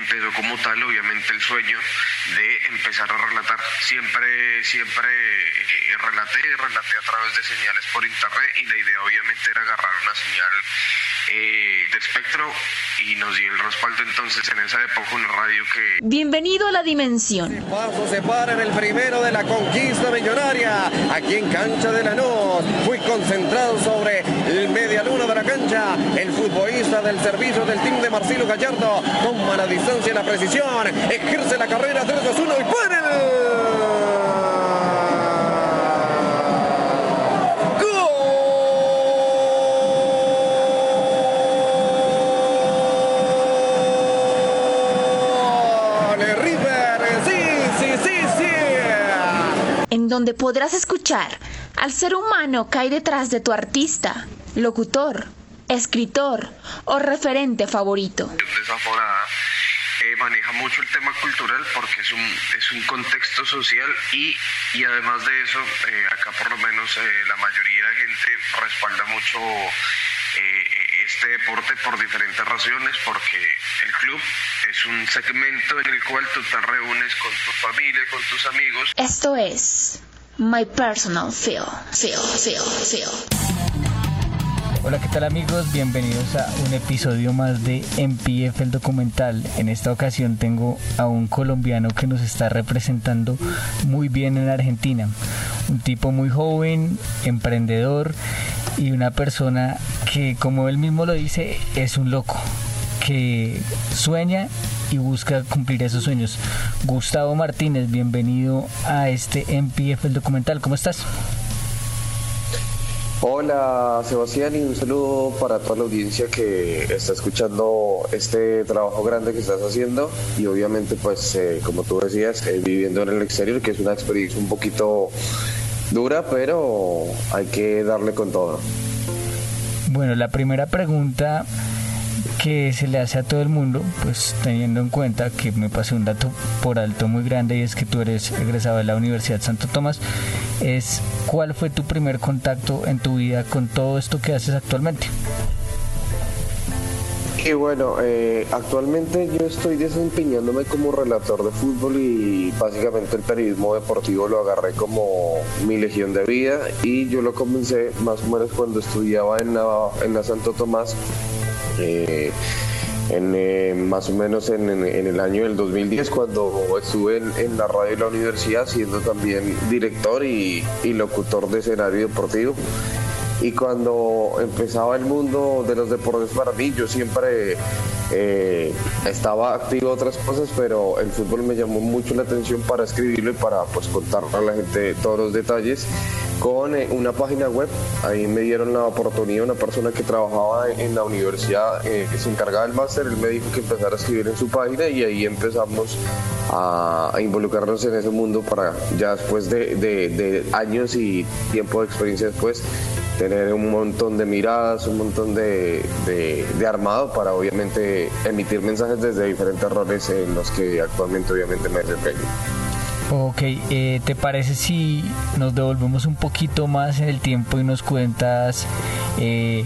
empezó como tal, obviamente, el sueño de empezar a relatar. Siempre, siempre eh, relaté, relaté a través de señales por internet y la idea obviamente era agarrar una señal eh, de espectro y nos dio el respaldo entonces en esa época una radio que... Bienvenido a la dimensión. Paso se para en el primero de la conquista millonaria, aquí en Cancha de Lanús, muy concentrado sobre el media luna de la cancha, el futbolista del servicio del team de Marcelo Gallardo, toma la distancia y la precisión, ejerce la carrera 3-2-1 y pone el... en donde podrás escuchar al ser humano que hay detrás de tu artista, locutor, escritor o referente favorito. Desaforada eh, maneja mucho el tema cultural porque es un, es un contexto social y, y además de eso, eh, acá por lo menos eh, la mayoría de gente respalda mucho este deporte por diferentes razones, porque el club es un segmento en el cual tú te reúnes con tu familia, con tus amigos. Esto es My Personal Feel, Feel, Feel, Feel. Hola, ¿qué tal amigos? Bienvenidos a un episodio más de MPF el documental. En esta ocasión tengo a un colombiano que nos está representando muy bien en Argentina. Un tipo muy joven, emprendedor y una persona que, como él mismo lo dice, es un loco, que sueña y busca cumplir esos sueños. Gustavo Martínez, bienvenido a este MPF el documental. ¿Cómo estás? Hola Sebastián y un saludo para toda la audiencia que está escuchando este trabajo grande que estás haciendo y obviamente pues eh, como tú decías eh, viviendo en el exterior que es una experiencia un poquito dura pero hay que darle con todo. Bueno, la primera pregunta que se le hace a todo el mundo, pues teniendo en cuenta que me pasé un dato por alto muy grande y es que tú eres egresado de la Universidad Santo Tomás, es cuál fue tu primer contacto en tu vida con todo esto que haces actualmente. Y bueno, eh, actualmente yo estoy desempeñándome como relator de fútbol y básicamente el periodismo deportivo lo agarré como mi legión de vida y yo lo comencé más o menos cuando estudiaba en la, en la Santo Tomás eh, en, eh, más o menos en, el año del 2010 cuando estuve en, la radio de la universidad siendo también director y, locutor de escenario deportivo. Y cuando empezaba el mundo de los deportes para mí yo siempre eh, estaba activo otras cosas pero el fútbol me llamó mucho la atención para escribirlo y para pues contar a la gente todos los detalles con eh, una página web. Ahí me dieron la oportunidad, una persona que trabajaba en la universidad, eh, que se encargaba del máster, él me dijo que empezara a escribir en su página y ahí empezamos a, involucrarnos en ese mundo para ya después de, años y tiempo de experiencia después tener un montón de miradas, un montón de, de, armado para obviamente emitir mensajes desde diferentes roles en los que actualmente obviamente me desempeño. Ok, eh, ¿te parece si nos devolvemos un poquito más en el tiempo y nos cuentas eh,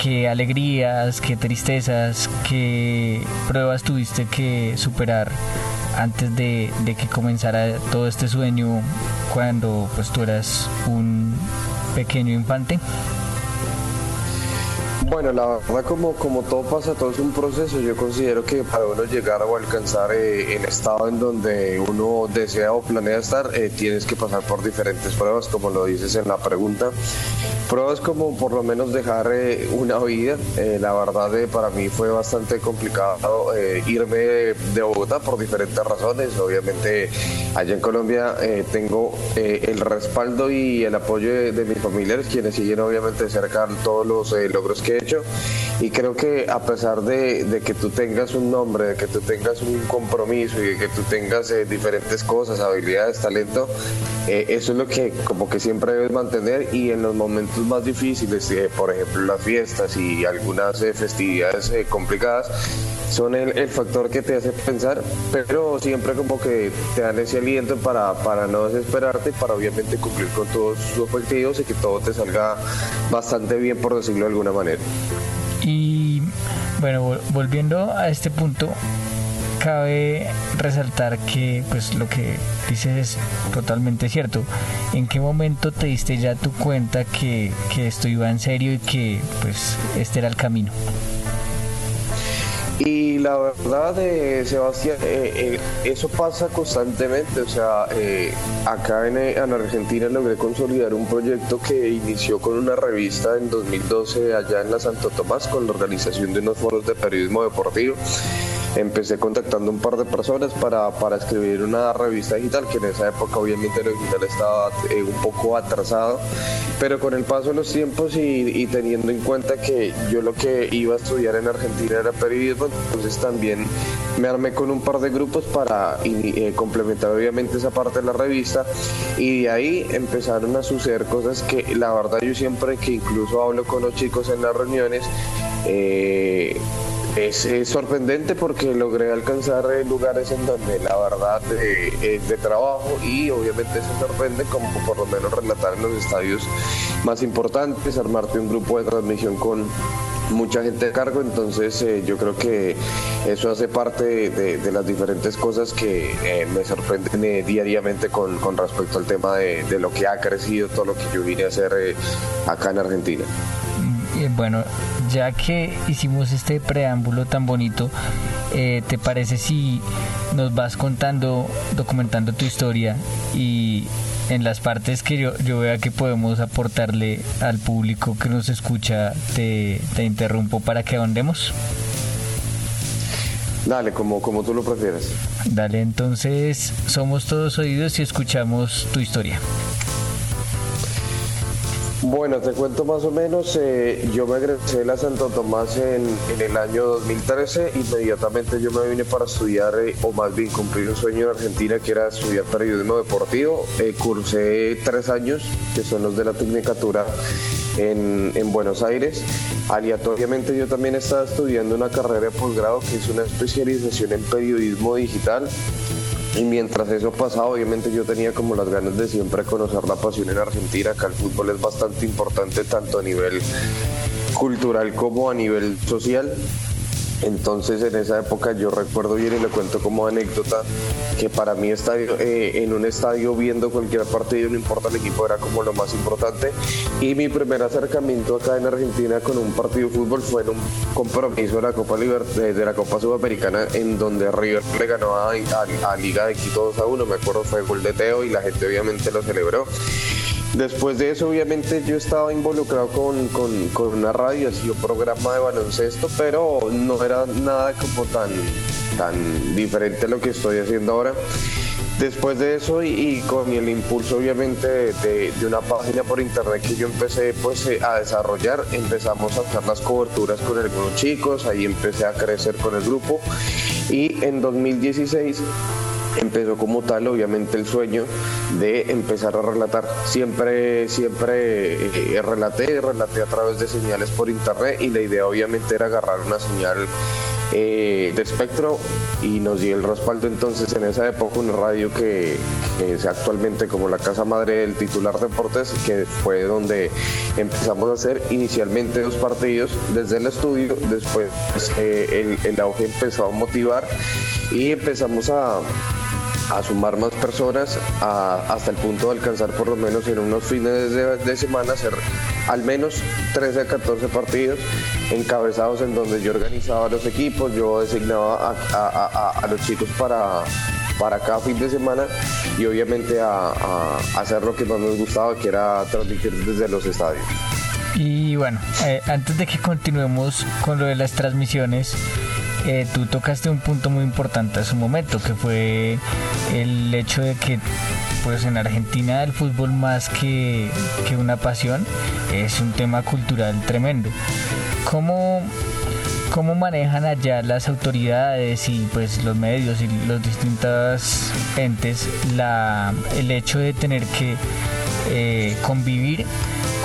qué alegrías, qué tristezas, qué pruebas tuviste que superar antes de, de que comenzara todo este sueño cuando pues tú eras un pequeño infante? Bueno, la verdad como, como todo pasa, todo es un proceso. Yo considero que para uno llegar o alcanzar eh, el estado en donde uno desea o planea estar, eh, tienes que pasar por diferentes pruebas, como lo dices en la pregunta. Pruebas como por lo menos dejar eh, una vida. la verdad para mí fue bastante complicado irme de, Bogotá por diferentes razones. Obviamente allá en Colombia tengo el respaldo y el apoyo de, de, mis familiares, quienes siguen obviamente cerca todos los logros que y creo que a pesar de, que tú tengas un nombre, de que tú tengas un compromiso y de que tú tengas eh, diferentes cosas, habilidades, talento, eh, eso es lo que como que siempre debes mantener y en los momentos más difíciles, eh, por ejemplo las fiestas y algunas festividades complicadas, son el, factor que te hace pensar, pero siempre como que te dan ese aliento para, para no desesperarte, para obviamente cumplir con todos tus objetivos y que todo te salga bastante bien, por decirlo de alguna manera. Y bueno, volviendo a este punto, cabe resaltar que pues lo que dices es totalmente cierto. ¿En qué momento te diste ya tu cuenta que, que esto iba en serio y que pues este era el camino? Y la verdad, eh, Sebastián, eh, eh, eso pasa constantemente. O sea, acá en, en, Argentina logré consolidar un proyecto que inició con una revista en 2012 allá en la Santo Tomás con la organización de unos foros de periodismo deportivo empecé contactando un par de personas para, para escribir una revista digital, que en esa época obviamente lo digital estaba eh, un poco atrasado, pero con el paso de los tiempos y, teniendo en cuenta que yo lo que iba a estudiar en Argentina era periodismo, entonces también me armé con un par de grupos para eh, complementar obviamente esa parte de la revista. Y de ahí empezaron a suceder cosas que la verdad yo siempre que incluso hablo con los chicos en las reuniones, eh, es, sorprendente porque logré alcanzar lugares en donde la verdad es de trabajo y obviamente se sorprende como por lo menos relatar en los estadios más importantes, armarte un grupo de transmisión con mucha gente a cargo, entonces eh, yo creo que eso hace parte de, las diferentes cosas que eh, me sorprenden eh, diariamente con, con, respecto al tema de, de, lo que ha crecido, todo lo que yo vine a hacer acá en Argentina. Mm, bueno, ya que hicimos este preámbulo tan bonito, eh, ¿te parece si nos vas contando, documentando tu historia y en las partes que yo, yo vea que podemos aportarle al público que nos escucha, te, te interrumpo para que ahondemos? Dale, como, como tú lo prefieres. Dale, entonces somos todos oídos y escuchamos tu historia. Bueno, te cuento más o menos, eh, yo me egresé de la Santo Tomás en, el año 2013, inmediatamente yo me vine para estudiar, eh, o más bien cumplir un sueño en Argentina que era estudiar periodismo deportivo, eh, cursé tres años, que son los de la Tecnicatura en, en Buenos Aires, aleatoriamente yo también estaba estudiando una carrera de posgrado que es una especialización en periodismo digital, y mientras eso pasaba, obviamente yo tenía como las ganas de siempre conocer la pasión en Argentina, que el fútbol es bastante importante tanto a nivel cultural como a nivel social. Entonces en esa época yo recuerdo bien y le cuento como anécdota que para mí estadio, eh, en un estadio viendo cualquier partido, no importa el equipo, era como lo más importante. Y mi primer acercamiento acá en Argentina con un partido de fútbol fue en un compromiso de la Copa, eh, de la Copa Sudamericana en donde River le ganó a, a Liga de Quito 2 a 1, me acuerdo fue el gol de Teo y la gente obviamente lo celebró. Después de eso, obviamente, yo estaba involucrado con, con, una radio, así un programa de baloncesto, pero no era nada como tan, tan diferente a lo que estoy haciendo ahora. Después de eso y, con el impulso obviamente de, una página por internet que yo empecé pues eh, a desarrollar, empezamos a hacer las coberturas con algunos chicos, ahí empecé a crecer con el grupo y en 2016 empezó como tal obviamente el sueño de empezar a relatar. Siempre, siempre eh, relaté, relaté a través de señales por internet y la idea obviamente era agarrar una señal eh, de espectro y nos dio el respaldo entonces en esa época una radio que, es actualmente como la casa madre del titular deportes que fue donde empezamos a hacer inicialmente dos partidos desde el estudio después eh, el, el auge empezó a motivar y empezamos a a sumar más personas hasta el punto de alcanzar por lo menos en unos fines de, semana hacer al menos 13 a 14 partidos encabezados en donde yo organizaba los equipos, yo designaba a, los chicos para, para cada fin de semana y obviamente a, hacer lo que más nos gustaba, que era transmitir desde los estadios. Y bueno, eh, antes de que continuemos con lo de las transmisiones, tú tocaste un punto muy importante a su momento, que fue el hecho de que pues en Argentina el fútbol más que, una pasión es un tema cultural tremendo. ¿Cómo, ¿Cómo manejan allá las autoridades y pues los medios y los distintos entes la, el hecho de tener que eh, convivir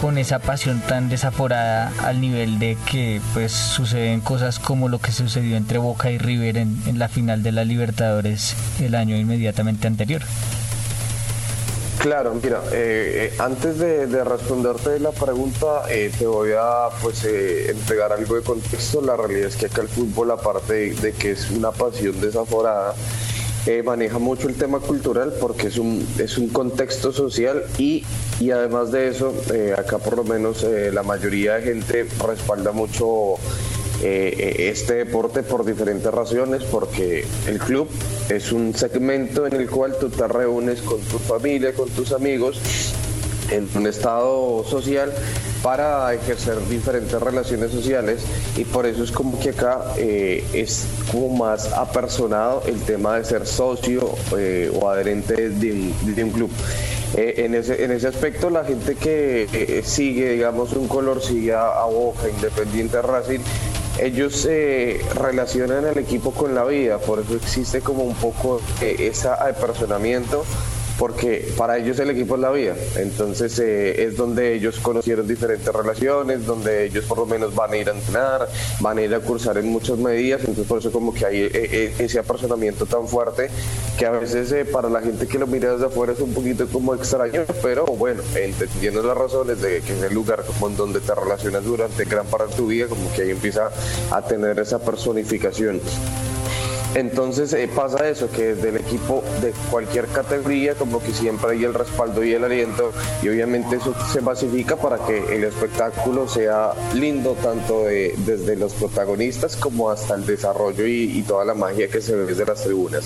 con esa pasión tan desaforada al nivel de que pues suceden cosas como lo que sucedió entre Boca y River en, la final de la Libertadores el año inmediatamente anterior. Claro, mira, eh, eh, antes de, responderte la pregunta, eh, te voy a pues entregar algo de contexto. La realidad es que acá el fútbol, aparte de, que es una pasión desaforada, maneja mucho el tema cultural porque es un, es un contexto social y, y además de eso, acá por lo menos la mayoría de gente respalda mucho eh, este deporte por diferentes razones, porque el club es un segmento en el cual tú te reúnes con tu familia, con tus amigos, en un estado social para ejercer diferentes relaciones sociales y por eso es como que acá eh, es como más apersonado el tema de ser socio eh, o adherente de un, club. en, ese, en ese aspecto la gente que sigue, digamos, un color, sigue a, Boca, Independiente Racing, ellos eh, relacionan al equipo con la vida, por eso existe como un poco eh, ese apersonamiento porque para ellos el equipo es la vida. Entonces eh, es donde ellos conocieron diferentes relaciones, donde ellos por lo menos van a ir a entrenar, van a ir a cursar en muchas medidas. Entonces por eso como que hay eh, eh, ese apersonamiento tan fuerte que a veces para la gente que lo mira desde afuera es un poquito como extraño, pero bueno, entendiendo las razones de que es el lugar como en donde te relacionas durante gran parte de tu vida, como que ahí empieza a tener esa personificación. Entonces eh, pasa eso, que desde el equipo de cualquier categoría como que siempre hay el respaldo y el aliento y obviamente eso se basifica para que el espectáculo sea lindo tanto desde los protagonistas como hasta el desarrollo y, toda la magia que se ve desde las tribunas.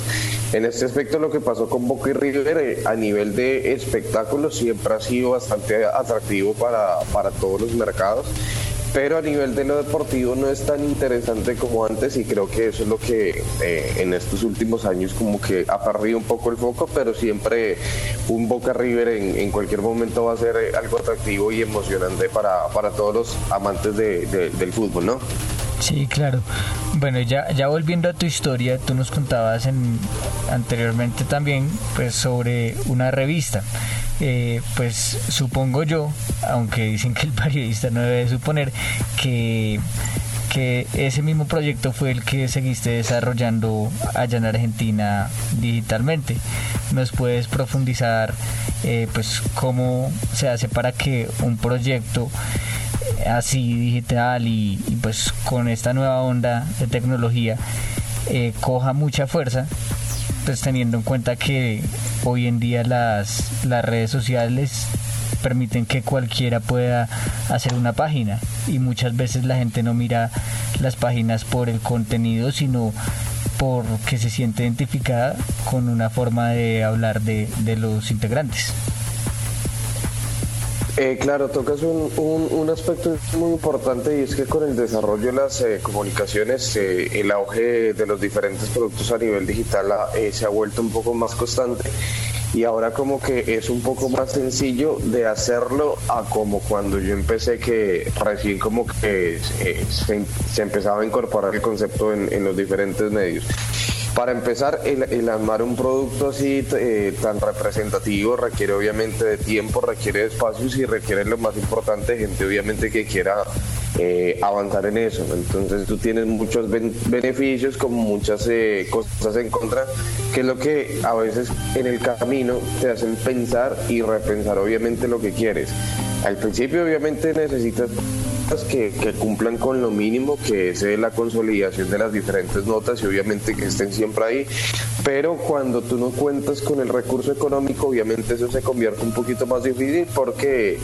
En este aspecto lo que pasó con Boca y River eh, a nivel de espectáculo siempre ha sido bastante atractivo para, para todos los mercados pero a nivel de lo deportivo no es tan interesante como antes y creo que eso es lo que eh, en estos últimos años como que ha perdido un poco el foco, pero siempre un Boca River en, cualquier momento va a ser eh, algo atractivo y emocionante para, todos los amantes del fútbol, ¿no? Sí, claro. Bueno, ya, ya volviendo a tu historia, tú nos contabas en, anteriormente también pues, sobre una revista. Eh, pues supongo yo, aunque dicen que el periodista no debe suponer, que, ese mismo proyecto fue el que seguiste desarrollando allá en Argentina digitalmente. ¿Nos puedes profundizar eh, pues cómo se hace para que un proyecto así digital y, pues con esta nueva onda de tecnología eh, coja mucha fuerza pues teniendo en cuenta que hoy en día las, las redes sociales permiten que cualquiera pueda hacer una página y muchas veces la gente no mira las páginas por el contenido sino porque se siente identificada con una forma de hablar de, de los integrantes. Eh, claro, tocas un, aspecto muy importante y es que con el desarrollo de las eh, comunicaciones, eh, el auge de los diferentes productos a nivel digital ah, se ha vuelto un poco más constante y ahora como que es un poco más sencillo de hacerlo a como cuando yo empecé que recién como que se, empezaba a incorporar el concepto en los diferentes medios. Para empezar, el, armar un producto así eh, tan representativo requiere obviamente de tiempo, requiere de espacios y requiere lo más importante, gente obviamente que quiera eh, avanzar en eso. Entonces tú tienes muchos beneficios como muchas eh, cosas en contra, que es lo que a veces en el camino te hacen pensar y repensar obviamente lo que quieres. Al principio obviamente necesitas que, cumplan con lo mínimo, que es eh, la consolidación de las diferentes notas y obviamente que estén siempre ahí. Pero cuando tú no cuentas con el recurso económico, obviamente eso se convierte un poquito más difícil porque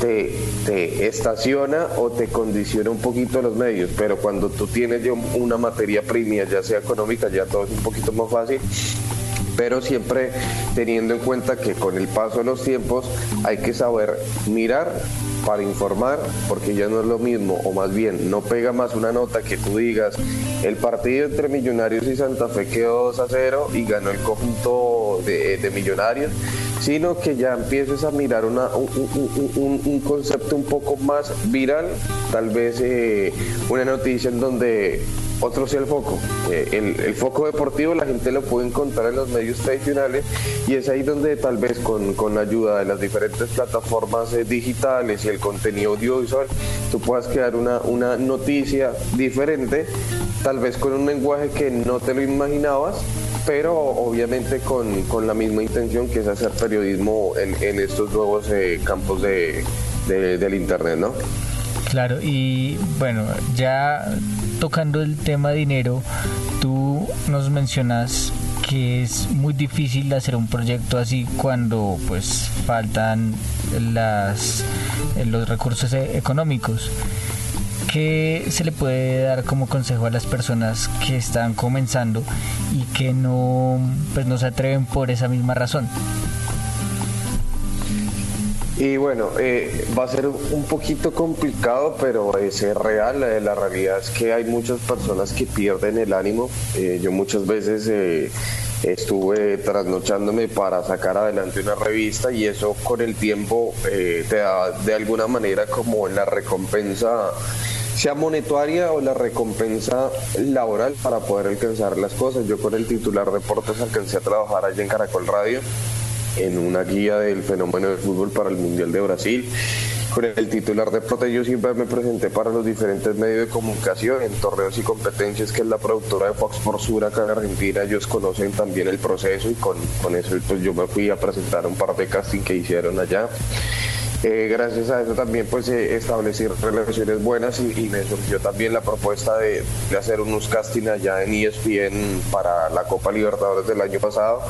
te, te estaciona o te condiciona un poquito los medios. Pero cuando tú tienes ya una materia prima, ya sea económica, ya todo es un poquito más fácil pero siempre teniendo en cuenta que con el paso de los tiempos hay que saber mirar para informar, porque ya no es lo mismo, o más bien, no pega más una nota que tú digas, el partido entre Millonarios y Santa Fe quedó 2 a 0 y ganó el conjunto de, Millonarios, sino que ya empieces a mirar una, un, concepto un poco más viral, tal vez eh, una noticia en donde otro sea el foco. Eh, el, foco deportivo la gente lo puede encontrar en los medios tradicionales y es ahí donde tal vez con, con la ayuda de las diferentes plataformas eh, digitales y el contenido audiovisual tú puedas crear una, una noticia diferente, tal vez con un lenguaje que no te lo imaginabas pero obviamente con, la misma intención que es hacer periodismo en, estos nuevos eh, campos de, del Internet, ¿no? Claro, y bueno, ya tocando el tema dinero, tú nos mencionas que es muy difícil hacer un proyecto así cuando pues faltan las, los recursos e-, económicos. ¿Qué se le puede dar como consejo a las personas que están comenzando y que no, pues no se atreven por esa misma razón? Y bueno, eh, va a ser un poquito complicado, pero es real. Eh, la realidad es que hay muchas personas que pierden el ánimo. Eh, yo muchas veces estuve trasnochándome para sacar adelante una revista y eso con el tiempo te da de alguna manera como la recompensa sea monetaria o la recompensa laboral para poder alcanzar las cosas. Yo con el titular Deportes alcancé a trabajar allá en Caracol Radio en una guía del fenómeno del fútbol para el Mundial de Brasil. Con el titular de yo siempre me presenté para los diferentes medios de comunicación en torneos y competencias, que es la productora de Fox por Sur acá en Argentina. Ellos conocen también el proceso y con, con eso pues yo me fui a presentar un par de casting que hicieron allá. Eh, gracias a eso también pues eh, establecí relaciones buenas y, me surgió también la propuesta de, hacer unos casting allá en ESPN para la Copa Libertadores del año pasado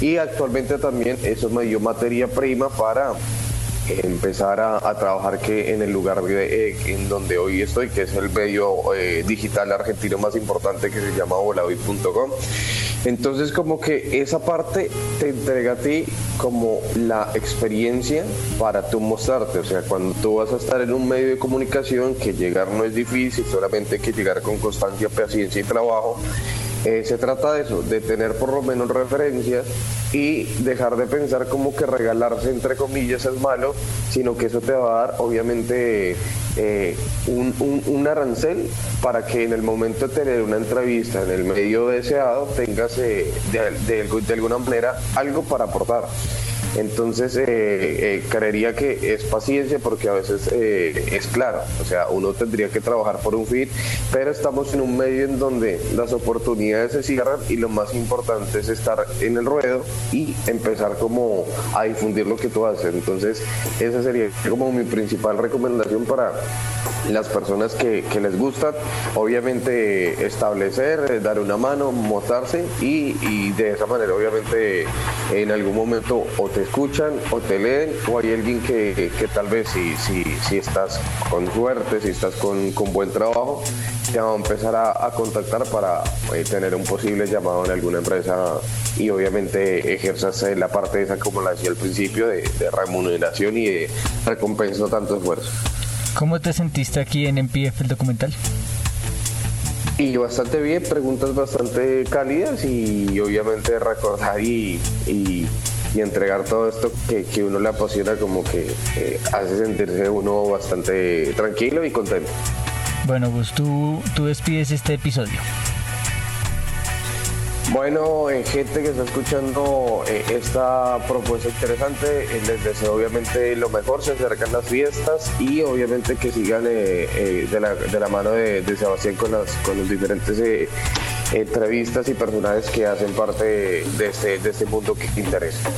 y actualmente también eso me dio materia prima para empezar a, trabajar que en el lugar eh, en donde hoy estoy, que es el medio digital argentino más importante que se llama voladoy.com. Entonces como que esa parte te entrega a ti como la experiencia para tú mostrarte, o sea, cuando tú vas a estar en un medio de comunicación que llegar no es difícil, solamente hay que llegar con constancia, paciencia y trabajo, eh, se trata de eso, de tener por lo menos referencias y dejar de pensar como que regalarse entre comillas es malo, sino que eso te va a dar obviamente eh, un, arancel para que en el momento de tener una entrevista en el medio deseado tengas eh, de alguna manera algo para aportar. Entonces, eh, eh, creería que es paciencia porque a veces eh, es claro, o sea, uno tendría que trabajar por un fit, pero estamos en un medio en donde las oportunidades se cierran y lo más importante es estar en el ruedo y empezar como a difundir lo que tú haces. Entonces, esa sería como mi principal recomendación para las personas que, les gusta, obviamente establecer, dar una mano, mostrarse y, de esa manera obviamente en algún momento o te escuchan o te leen o hay alguien que, tal vez si, si, si, estás con suerte, si estás con, buen trabajo, te va a empezar a, contactar para eh, tener un posible llamado en alguna empresa y obviamente ejerzas la parte esa como la decía al principio de, remuneración y de recompensa tanto esfuerzo. ¿Cómo te sentiste aquí en MPF el documental? Y bastante bien, preguntas bastante cálidas y obviamente recordar y, y, entregar todo esto que, que, uno le apasiona como que eh, hace sentirse uno bastante tranquilo y contento. Bueno, pues tú, tú despides este episodio. Bueno, eh, gente que está escuchando eh, esta propuesta interesante, eh, les deseo obviamente lo mejor, se acercan las fiestas y obviamente que sigan de la, mano de, Sebastián con las los diferentes entrevistas y personajes que hacen parte de este, de este mundo que interesa.